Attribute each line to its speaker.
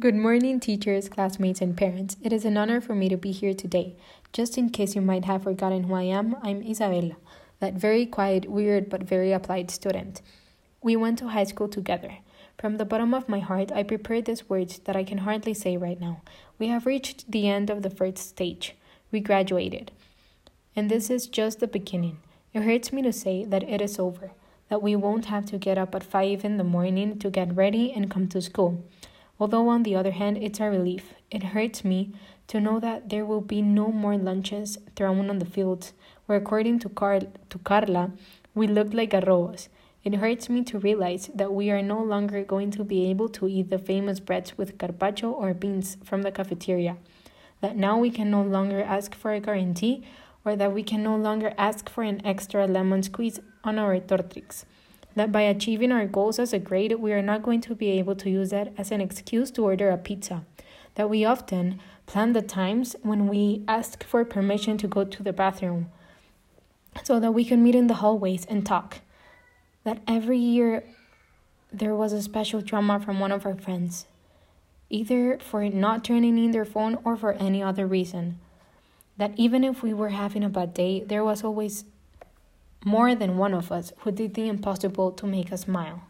Speaker 1: Good morning, teachers, classmates, and parents. It is an honor for me to be here today. Just in case you might have forgotten who I am, I'm Isabella, that very quiet, weird, but very applied student. We went to high school together. From the bottom of my heart, I prepared these words that I can hardly say right now. We have reached the end of the first stage. We graduated. And this is just the beginning. It hurts me to say that it is over, that we won't have to get up at 5 in the morning to get ready and come to school. Although, on the other hand, it's a relief. It hurts me to know that there will be no more lunches thrown on the fields, where, according to, Car- to Carla, we looked like arrobas. It hurts me to realize that we are no longer going to be able to eat the famous breads with carpaccio or beans from the cafeteria. That now we can no longer ask for a guarantee, or that we can no longer ask for an extra lemon squeeze on our tortrix that by achieving our goals as a grade, we are not going to be able to use that as an excuse to order a pizza. That we often plan the times when we ask for permission to go to the bathroom so that we can meet in the hallways and talk. That every year there was a special drama from one of our friends, either for not turning in their phone or for any other reason. That even if we were having a bad day, there was always more than one of us who did the impossible to make us smile.